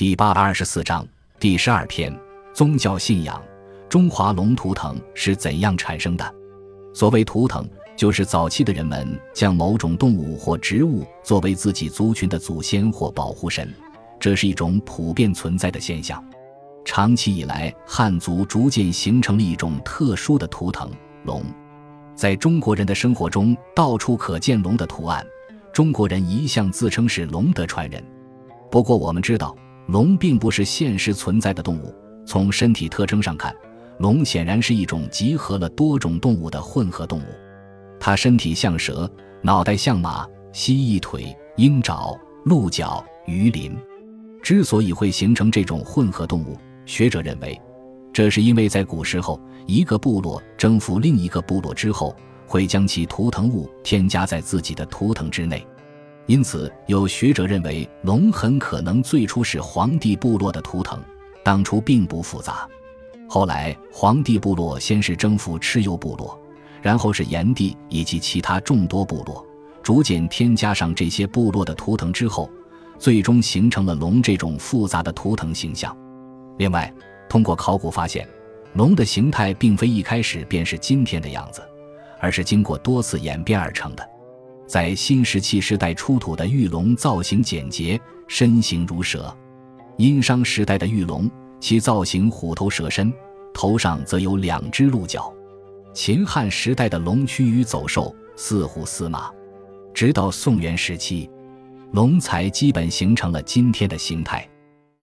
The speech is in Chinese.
第八百二十四章第十二篇宗教信仰。中华龙图腾是怎样产生的？所谓图腾，就是早期的人们将某种动物或植物作为自己族群的祖先或保护神，这是一种普遍存在的现象。长期以来，汉族逐渐形成了一种特殊的图腾——龙。在中国人的生活中，到处可见龙的图案。中国人一向自称是龙的传人。不过，我们知道，龙并不是现实存在的动物。从身体特征上看，龙显然是一种集合了多种动物的混合动物，它身体像蛇，脑袋像马，蜥蜴腿，鹰爪，鹿角，鱼鳞。之所以会形成这种混合动物，学者认为，这是因为在古时候，一个部落征服另一个部落之后，会将其图腾物添加在自己的图腾之内，因此有学者认为，龙很可能最初是黄帝部落的图腾，当初并不复杂。后来，黄帝部落先是征服蚩尤部落，然后是炎帝以及其他众多部落，逐渐添加上这些部落的图腾之后，最终形成了龙这种复杂的图腾形象。另外，通过考古发现，龙的形态并非一开始便是今天的样子，而是经过多次演变而成的。在新石器时代出土的玉龙造型简洁，身形如蛇；殷商时代的玉龙。其造型虎头蛇身，头上则有两只鹿角。秦汉时代的龙趋于走兽，似虎似马。直到宋元时期，龙才基本形成了今天的形态。